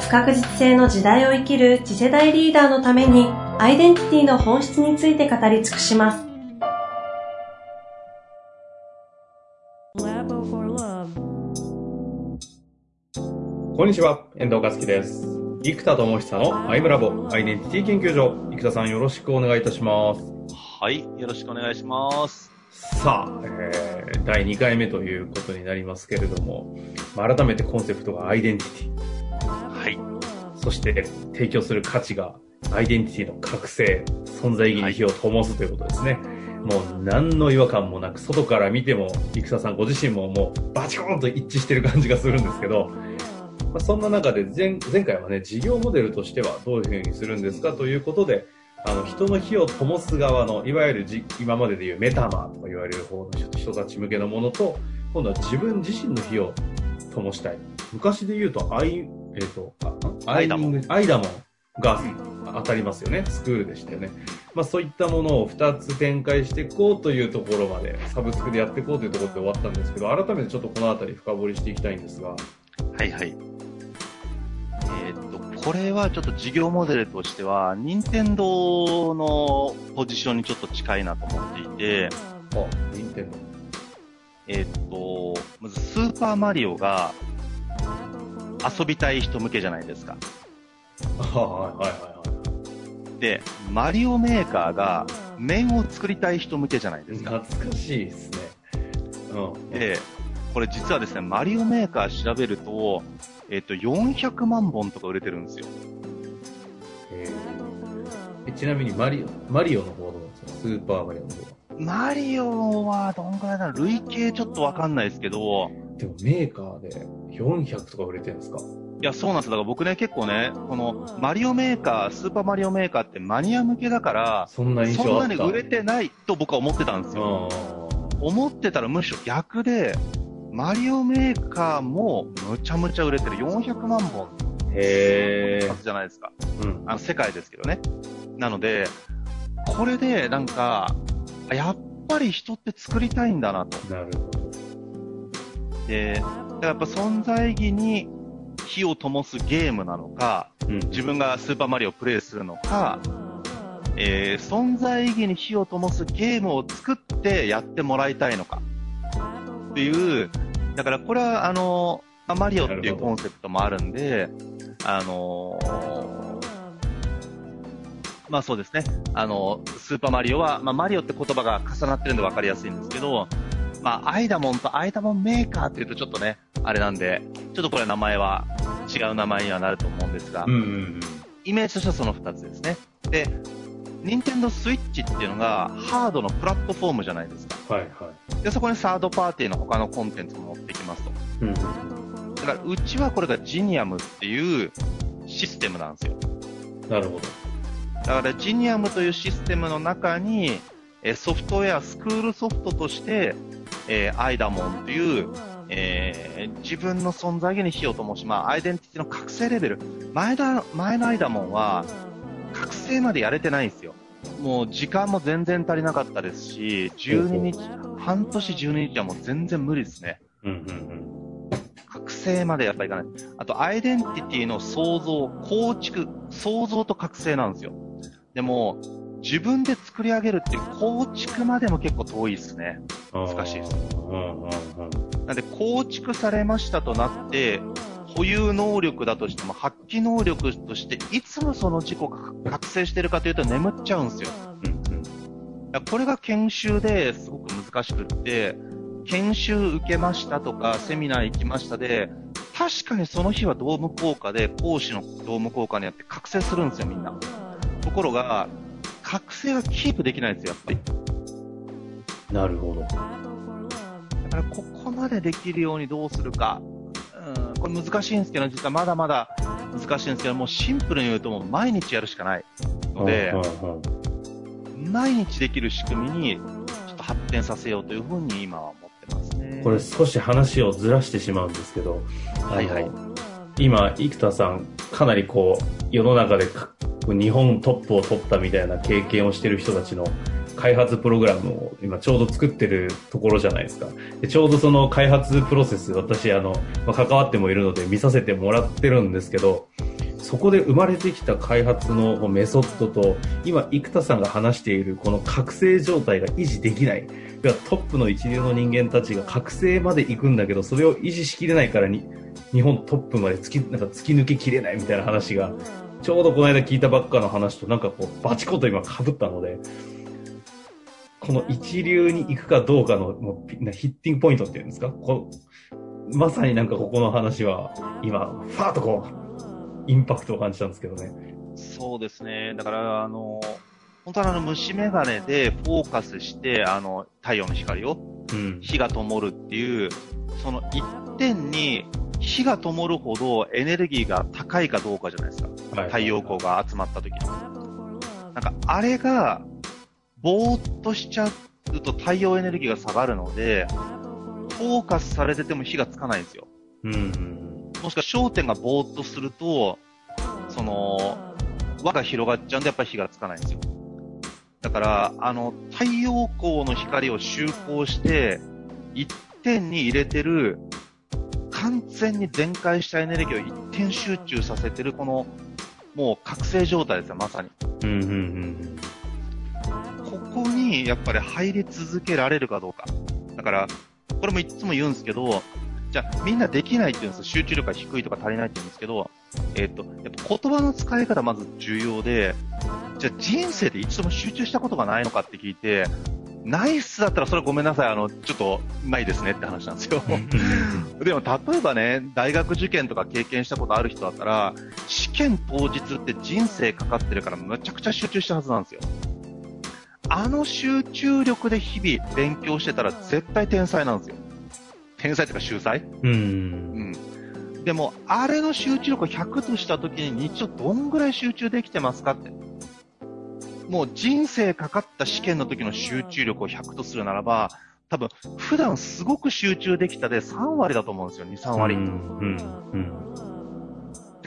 不確実性の時代を生きる次世代リーダーのためにアイデンティティの本質について語り尽くします Labo for Love こんにちは、遠藤和樹です。生田智久のアイムラボアイデンティティ研究所。生田さんよろしくお願いいたします。はい、よろしくお願いします。さあ、えー、第2回目ということになりますけれども、まあ改めてコンセプトがアイデンティティ。そして提供する価値がアイデンティティの覚醒、存在意義に火を灯すということですね。もう何の違和感もなく、外から見ても、生田さんご自身ももうバチコーンと一致してる感じがするんですけど、まあ、そんな中で前前回はね、事業モデルとしてはどういうふうにするんですかということで、あの人の火を灯す側の、いわゆるじ今まででいうメタマーと言われる方の人たち向けのものと、今度は自分自身の火を灯したい。昔で言うと、アイ、えっ、と、あ？アイダモンアイダモンが当たりますよね。スクールでしたよね。まあそういったものを2つ展開していこうというところまで、サブスクでやっていこうというところで終わったんですけど、改めてちょっとこのあたり深掘りしていきたいんですが、はい、はい。えーっと、これはちょっと事業モデルとしては、任天堂のポジションにちょっと近いなと思っていて、あ、任天堂。えーっと、まずスーパーマリオが遊びたい人向けじゃないですか。あはいはいはいはい。で、マリオメーカーが面を作りたい人向けじゃないですか。懐かしいですね。うん。で、これ実はですね、マリオメーカー調べると、えっ、と、400万本とか売れてるんですよ。えーえちなみにマリオ、マリオの方はどうなんですか？スーパーマリオの方は。マリオはどんくらいだろう？累計ちょっとわかんないですけど、でもメーカーで400とか売れてるんですか？いや、そうなんです。だから僕ね、結構ね、このマリオメーカー、スーパーマリオメーカーってマニア向けだから、そんな印そ象あったんなに売れてないと僕は思ってたんですよ。あ思ってたらむしろ逆で、マリオメーカーもむちゃむちゃ売れてる。400万本ーへえじゃないですか。うん。あの、世界ですけどね。なので、これで、なんか、あやっぱり人って作りたいんだなと。なるほど。で、だからやっぱ存在意義に火を灯すゲームなのか、うん。自分がスーパーマリオをプレイするのか、えー存在意義に火を灯すゲームを作ってやってもらいたいのか。っていう、だからこれはあの、まあマリオっていうコンセプトもあるんで、あのーまあそうですね。あの、スーパーマリオは、まあマリオって言葉が重なってるんで分かりやすいんですけど、まあアイダモンとアイダモンメーカーっていうとちょっとね、あれなんで、ちょっとこれ名前は違う名前にはなると思うんですが、うんうんうん。イメージとしてはその2つですね。で、任天堂スイッチっていうのがハードのプラットフォームじゃないですか。はいはい。で、そこにサードパーティーの他のコンテンツも持ってきますと。うん。だから、うちはこれがジニアムっていうシステムなんですよ。なるほど。だから、ジニアムというシステムの中に、えーソフトウェア、スクールソフトとして、えーアイダモンという、えー自分の存在意義に火を灯し、まあ、アイデンティティの覚醒レベル。前だ、前のアイダモンは、覚醒までやれてないんですよ。もう時間も全然足りなかったですし、12日、半年12日はもう全然無理ですね。うんうん覚醒までやっぱいかない。あと、アイデンティティの創造、構築、創造と覚醒なんですよ。でも、自分で作り上げるっていう構築までも結構遠いですね。うん。難しいです。なんで、構築されましたとなって、保有能力だとしても発揮能力として、いつもその自己が覚醒してるかというと眠っちゃうんですよ。うんうん。これが研修ですごく難しくって、研修受けましたとか、セミナー行きましたで、確かにその日はドーム効果で、講師のドーム効果によって覚醒するんですよ、みんな。ところが、覚醒がキープできないんですよ、やっぱり。なるほど。だから、ここまでできるようにどうするか。うん、これ難しいんですけど、実はまだまだ難しいんですけども、シンプルに言うともう毎日やるしかないので、うんうん毎日できる仕組みにちょっと発展させようというふうに今は思ってますね。これ少し話をずらしてしまうんですけど、はいはい今、生田さん、かなりこう、世の中でか日本トップを取ったみたいな経験をしてる人たちの開発プログラムを今ちょうど作ってるところじゃないですか。でちょうどその開発プロセス、私、あの、まあ関わってもいるので見させてもらってるんですけど、そこで生まれてきた開発のメソッドと、今、生田さんが話しているこの覚醒状態が維持できない。トップの一流の人間たちが覚醒まで行くんだけど、それを維持しきれないからに、日本トップまで突き、なんか突き抜けきれないみたいな話が、ちょうどこの間聞いたばっかの話となんかこう、バチコと今被ったので、この一流に行くかどうかのもうヒッティングポイントっていうんですか？こまさになんかここの話は、今、ファーッとこう、インパクトを感じたんですけどね。そうですね。だから、あの、本当はあの、虫眼鏡でフォーカスして、あの、太陽の光を、うん。火が灯るっていう、その一点に火が灯るほどエネルギーが高いかどうかじゃないですか。はい太陽光が集まった時の。なんか、あれが、ぼーっとしちゃうと太陽エネルギーが下がるので、フォーカスされてても火がつかないんですよ。うんうん。もしくは焦点がぼーっとすると、その、輪が広がっちゃうんでやっぱり火がつかないんですよ。だから、あの、太陽光の光を集光して、一点に入れてる、完全に全開したエネルギーを一点集中させてる、この、もう覚醒状態ですよ、まさに。うんうんうん。ここにやっぱり入り続けられるかどうか。だから、これもいつも言うんですけど、じゃあみんなできないって言うんですよ。集中力が低いとか足りないって言うんですけど、えっ、と、やっぱ言葉の使い方まず重要で、じゃあ人生で一度も集中したことがないのかって聞いて、ないっすだったらそれはごめんなさい、あの、ちょっとないですねって話なんですよ。でも例えばね、大学受験とか経験したことある人だったら、試験当日って人生かかってるからむちゃくちゃ集中したはずなんですよ。あの集中力で日々勉強してたら絶対天才なんですよ。天才というか秀才？うん。うん。でも、あれの集中力を100とした時に日常どんぐらい集中できてますかって。もう人生かかった試験の時の集中力を100とするならば、多分、普段すごく集中できたで3割だと思うんですよ、2、3割。うん。うん。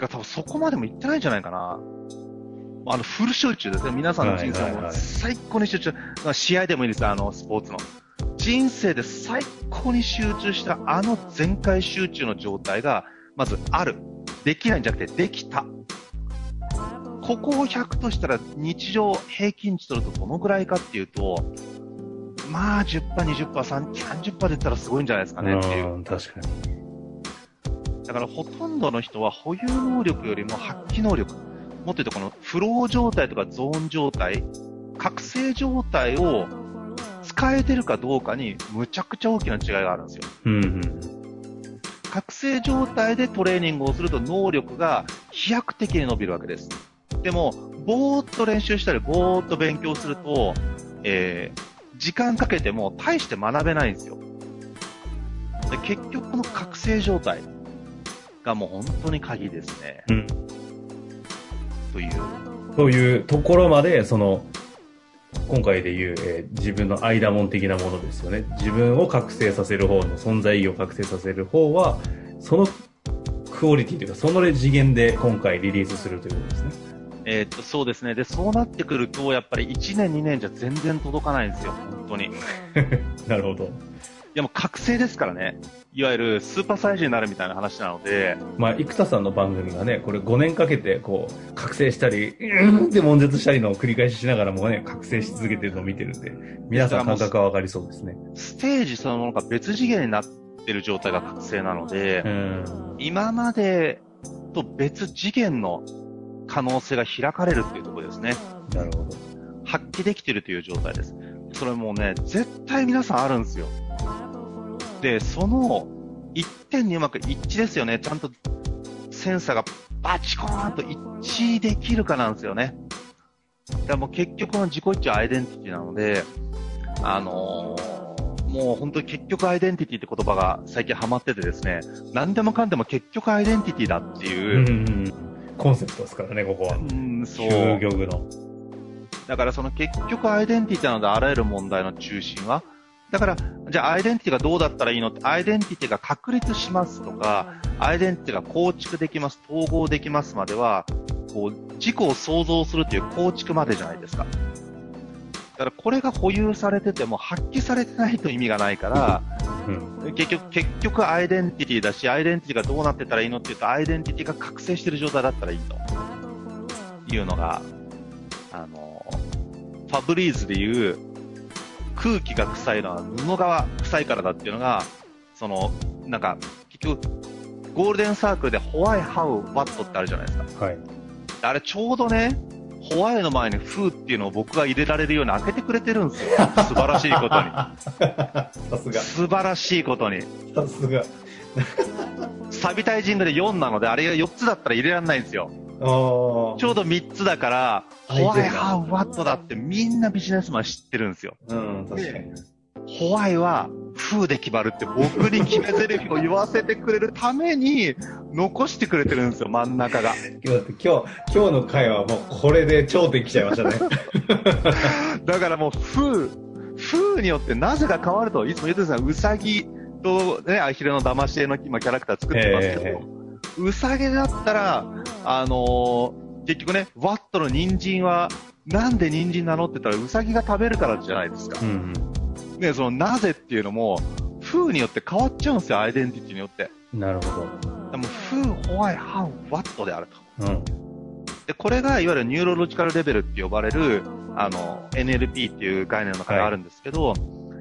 てか多分そこまでもいってないんじゃないかな。あの、フル集中ですね。皆さんの人生も最高に集中。まあ試合でもいいですよ、あの、スポーツの。人生で最高に集中したあの全開集中の状態が、まずある。できないんじゃなくて、できた。ここを100としたら日常平均値取るとどのぐらいかっていうと、まあ10%、20%、30%で言ったらすごいんじゃないですかねっていう。うん確かに。だからほとんどの人は保有能力よりも発揮能力、もっと言うとこのフロー状態とかゾーン状態、覚醒状態を使えてるかどうかにむちゃくちゃ大きな違いがあるんですよ。うんうん。覚醒状態でトレーニングをすると能力が飛躍的に伸びるわけです。でも、ぼーっと練習したり、ぼーっと勉強すると、えー、時間かけても大して学べないんですよ。で結局この覚醒状態がもう本当に鍵ですね。うん。という。というところまで、その、今回で言う、えー自分の間門的なものですよね。自分を覚醒させる方の存在意義を覚醒させる方は、そのクオリティというか、その次元で今回リリースするということですね。えーっと、そうですね。で、そうなってくると、やっぱり1年2年じゃ全然届かないんですよ。本当に。い なるほど。やもう覚醒ですからね。いわゆるスーパーサイジになるみたいな話なので、まあ、生田さんの番組がね、これ5年かけて、こう、覚醒したり、うんって悶絶したりのを繰り返ししながらもね、覚醒し続けてるのを見てるんで、皆さん感覚はわかりそうですね。ステージそのものが別次元になってる状態が覚醒なのでう、ん。今までと別次元の可能性が開かれるっていうところですね。なるほど。発揮できてるという状態です。それもうね、絶対皆さんあるんですよ。で、その一点にうまく一致ですよね。ちゃんとセンサーがバチコーンと一致できるかなんですよね。だからもう結局の自己一致はアイデンティティなので、あのーもう本当に結局アイデンティティって言葉が最近ハマっててですね、何でもかんでも結局アイデンティティだっていう、うん。コンセプトですからね、ここは。うん、そう。究極の。だからその結局アイデンティティなのであらゆる問題の中心は、だから、じゃあアイデンティティがどうだったらいいの？って、アイデンティティが確立しますとか、アイデンティティが構築できます、統合できますまでは、こう、自己を創造するという構築までじゃないですか。だからこれが保有されてても発揮されてないと意味がないから、うん。結局、結局アイデンティティだし、アイデンティティがどうなってたらいいの？って言うと、アイデンティティが覚醒してる状態だったらいいと。いうのが、あの、ファブリーズでいう、空気が臭いのは布が臭いからだっていうのが、その、なんか、結局、ゴールデンサークルでホワイハウワットってあるじゃないですか。はい。あれちょうどね、ホワイの前にフーっていうのを僕が入れられるように開けてくれてるんですよ。素晴らしいことに。さすが。素晴らしいことに。さすが。サビタイジングで4なので、あれが4つだったら入れられないんですよ。ちょうど3つだから、ホワイハウワットだってみんなビジネスマン知ってるんですよ。うん、確かに。ホワイはフーで決まるって僕に決め台詞を言わせてくれるために残してくれてるんですよ、真ん中が。今日今日、の回はもうこれで頂点来ちゃいましたね。だからもう、フー、フーによってなぜか変わると、いつも言ってるんですが、ウサギとね、アヒルの騙し絵の今キャラクター作ってますけど、えウサギだったら、あのー結局ね、ワットの人参は、なんで人参なのって言ったら、ウサギが食べるからじゃないですか。うんね、そのなぜっていうのも、フーによって変わっちゃうんですよ、アイデンティティによって。うん。なるほでも、フー、ホワイ、ハウ、ワットであると。ど。うん。で、これがいわゆるニューロロジカルレベルって呼ばれる、あの、NLP っていう概念の中であるんですけど、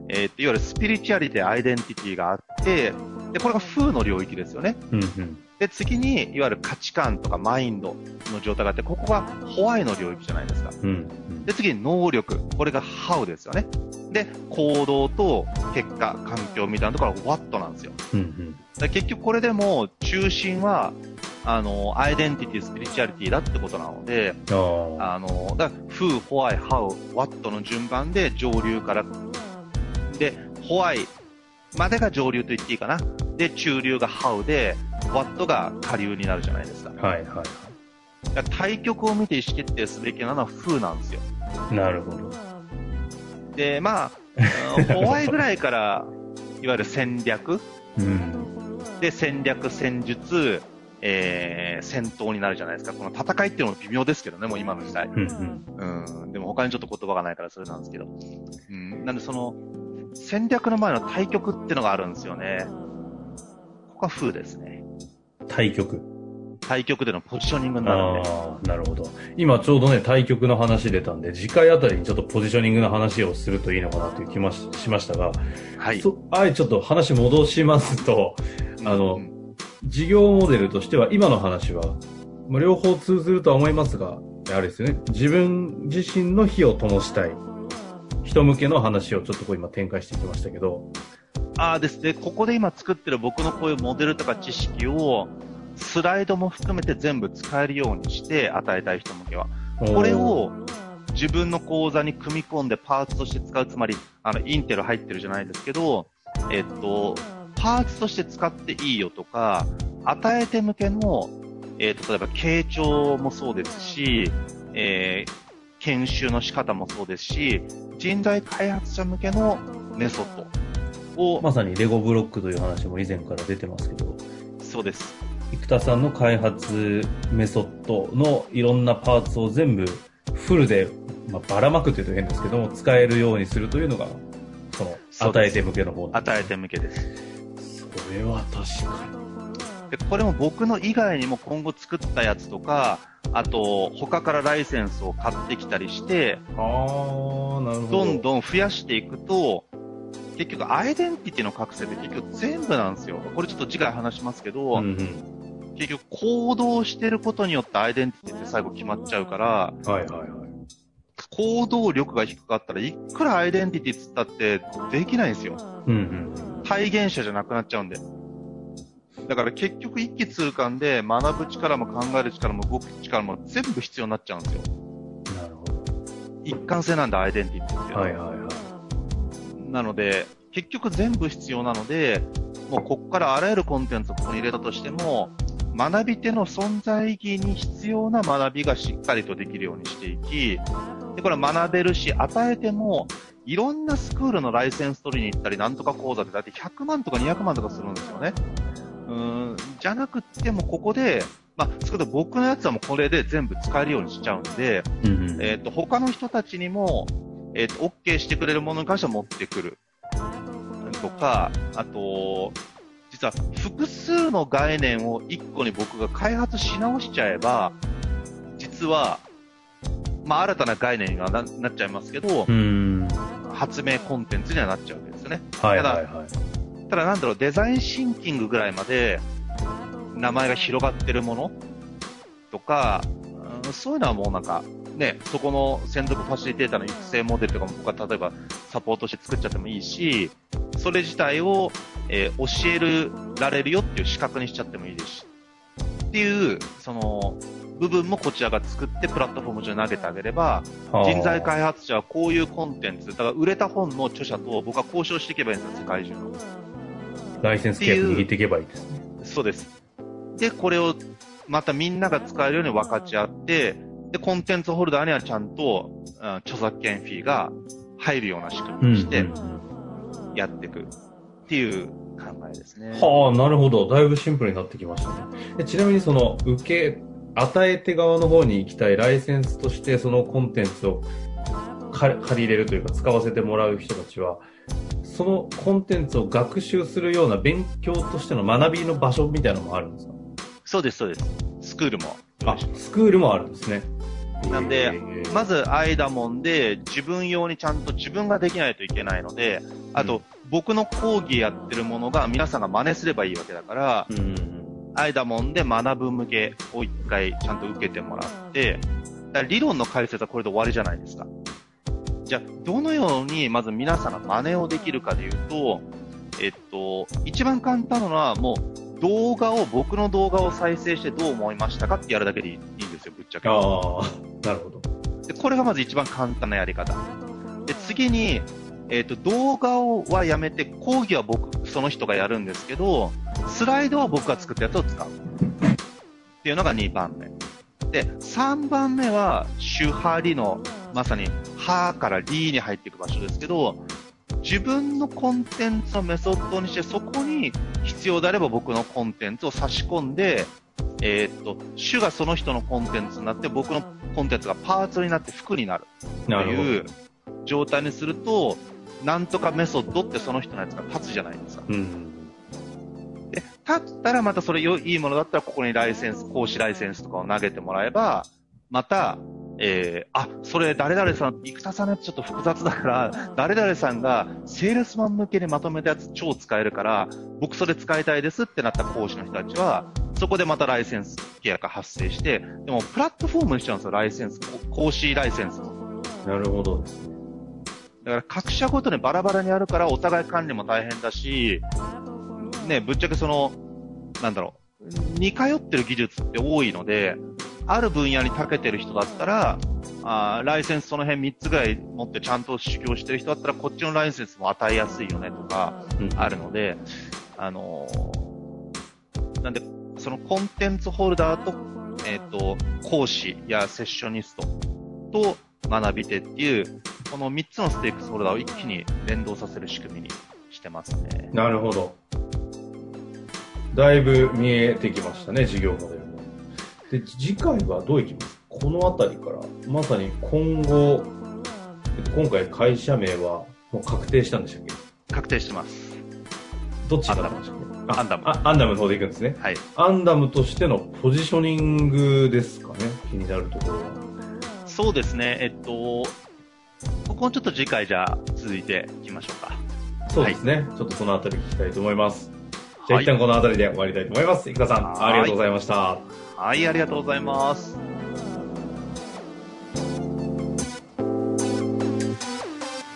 えーといわゆるスピリチュアリティ、アイデンティティがあって、で、これが風の領域ですよね。うんうん。で、次に、いわゆる価値観とかマインドの状態があって、ここがホワイの領域じゃないですか。うんうん。で、次に能力。これがハウですよね。で、行動と結果、環境みたいなところはワットなんですよ。うんうん。で結局これでも中心は、あの、アイデンティティ、スピリチュアリティだってことなので。あの、だから、フー、ホワイ、ハウ、ワットの順番で上流から、で、ホワイまでが上流と言っていいかな。で、中流がハウで、ワットが下流になるじゃないですか。はいはら対極を見て意思決定すべきなのはフーなんですよ。い。なるほど。で、まあ、うんホワイぐらいから、いわゆる戦略うん。で、戦略、戦術、えー、戦闘になるじゃないですか。この戦いっていうのも微妙ですけどね、もう今の時代。うんうん。うん。でも他にちょっと言葉がないからそれなんですけど。うん。なんでその、戦略の前の対局っていうのがあるんですよね。ここは風ですね。対局。対局でのポジショニングになるんで。なるほど。今ちょうどね、対局の話出たんで、次回あたりにちょっとポジショニングの話をするといいのかなという気もししましたが、はい。そあえちょっと話戻しますと、あのうん事業モデルとしては今の話は、まあ、両方通ずるとは思いますが、あれですよね、自分自身の火を灯したい。人向けの話をちょっとこう今展開してきましたけど、ああですね、ここで今作ってる僕のこういうモデルとか知識を、スライドも含めて全部使えるようにして与えたい人向けは。これを自分の講座に組み込んでパーツとして使う、つまり、あの、インテル入ってるじゃないですけど、えっと、パーツとして使っていいよとか、与えて向けの、えっと、例えば、傾聴もそうですし、えー研修の仕方もそうですし、人材開発者向けのメソッドを、まさにレゴブロックという話も以前から出てますけど、そうです。生田さんの開発メソッドのいろんなパーツを全部フルで、まあ、ばらまくというと変ですけども、使えるようにするというのが、その、与えて向けの方与えて向けです。それは確かで、これも僕の以外にも今後作ったやつとか、あと、他からライセンスを買ってきたりして、あ、なるほど。どんどん増やしていくと、結局アイデンティティの覚醒って結局全部なんですよ。これちょっと次回話しますけど、うんうん。結局行動してることによってアイデンティティって最後決まっちゃうから、はいはいはい。行動力が低かったらいくらアイデンティティっつったってできないんですよ。うんうん。体現者じゃなくなっちゃうんで。だから結局一気通貫で学ぶ力も考える力も動く力も全部必要になっちゃうんですよ。なるほど。一貫性なんだ、アイデンティティってはいはい。なので、結局全部必要なので、もうここからあらゆるコンテンツをここに入れたとしても、学び手の存在意義に必要な学びがしっかりとできるようにしていき、で、これ学べるし、与えても、いろんなスクールのライセンス取りに行ったり、なんとか講座でだって100万とか200万とかするんですよね。うーん、じゃなくってもここで、まあ、少なくとも僕のやつはもうこれで全部使えるようにしちゃうんで、うんうんえっ、と、他の人たちにも、えっ、と、OK してくれるものに関しては持ってくる。とか、あと、実は複数の概念を一個に僕が開発し直しちゃえば、実は、まあ、新たな概念にはななっちゃいますけど、うん。発明コンテンツにはなっちゃうわけですよね。はいはいはい。ただなんだろう、デザインシンキングぐらいまで名前が広がってるものとか、うんそういうのはもうなんか、ね、そこの専属ファシリテーターの育成モデルとかも僕は例えばサポートして作っちゃってもいいし、それ自体を、えー教えるられるよっていう資格にしちゃってもいいですし、っていう、その、部分もこちらが作ってプラットフォーム上に投げてあげれば、はあ人材開発者はこういうコンテンツ、だから売れた本の著者と僕は交渉していけばいいんですよ、世界中の。ライセンス契約握っていけばいいですね。そうです。で、これをまたみんなが使えるように分かち合って、で、コンテンツホルダーにはちゃんと、うん著作権フィーが入るような仕組みにしてやっていくっていう考えですね。はあ、なるほど。だいぶシンプルになってきましたね。でちなみにその、受け、与え手側の方に行きたいライセンスとしてそのコンテンツを借り借り入れるというか使わせてもらう人たちは、そのコンテンツを学習するような勉強としての学びの場所みたいなのもあるんですか？そうです、そうです。スクールも。あ、スクールもあるんですね。なんでまず、アイダモンで自分用にちゃんと自分ができないといけないので、あと、うん僕の講義やってるものが皆さんが真似すればいいわけだから、うん。アイダモンで学ぶ向けを一回ちゃんと受けてもらって、だ理論の解説はこれで終わりじゃないですか。じゃあ、どのようにまず皆さんが真似をできるかでいうと、えっと、一番簡単なのはもう動画を、僕の動画を再生してどう思いましたかってやるだけでいいんですよ、ぶっちゃけ。なるほど。でこれがまず一番簡単なやり方。で、次に、えっ、と、動画をはやめて、講義は僕、その人がやるんですけど、スライドは僕が作ったやつを使う。っていうのが2番目。で、3番目は、主張りの、まさに、はからりに入っていく場所ですけど、自分のコンテンツをメソッドにして、そこに必要であれば僕のコンテンツを差し込んで、えーっと、主がその人のコンテンツになって、僕のコンテンツがパーツになって服になるという状態にすると、なんとかメソッドってその人のやつが立つじゃないですか。ど。うん。で、立ったらまたそれよいいものだったらここにライセンス、講師ライセンスとかを投げてもらえば、また、えー、あ、それ誰々さん、生田さんのやつちょっと複雑だから、誰々さんがセールスマン向けにまとめたやつ超使えるから、僕それ使いたいですってなった講師の人たちは、そこでまたライセンス契約が発生して、でもプラットフォームにしちゃうんですよ、ライセンス、講師ライセンスも。なるほど。だから各社ごとにバラバラにあるからお互い管理も大変だし、ね、ぶっちゃけその、なんだろう、似通ってる技術って多いので、ある分野に長けてる人だったら、あーライセンスその辺3つぐらい持ってちゃんと修行してる人だったら、こっちのライセンスも与えやすいよねとか、うんあるので、あのーなんで、そのコンテンツホルダーと、えっ、と、講師やセッショニストと学び手っていう、この3つのステークスホルダーを一気に連動させる仕組みにしてますね。なるほど。だいぶ見えてきましたね、事業モデルも。で、次回はどういきます？このあたりから、まさに今後、えっと今回会社名はもう確定したんでしたっけ？確定してます。どっちになったんでしたっけあアンダムあアンダムの方で行くんですね。はい。アンダムとしてのポジショニングですかね、気になるところは。そうですね、えっと、ここをちょっと次回じゃあ続いていきましょうか。そうですね。ちょっとそのあたり聞きたいと思います。じゃあはい一旦このあたりで終わりたいと思います。生田さん、はいありがとうございました。はい、ありがとうございます。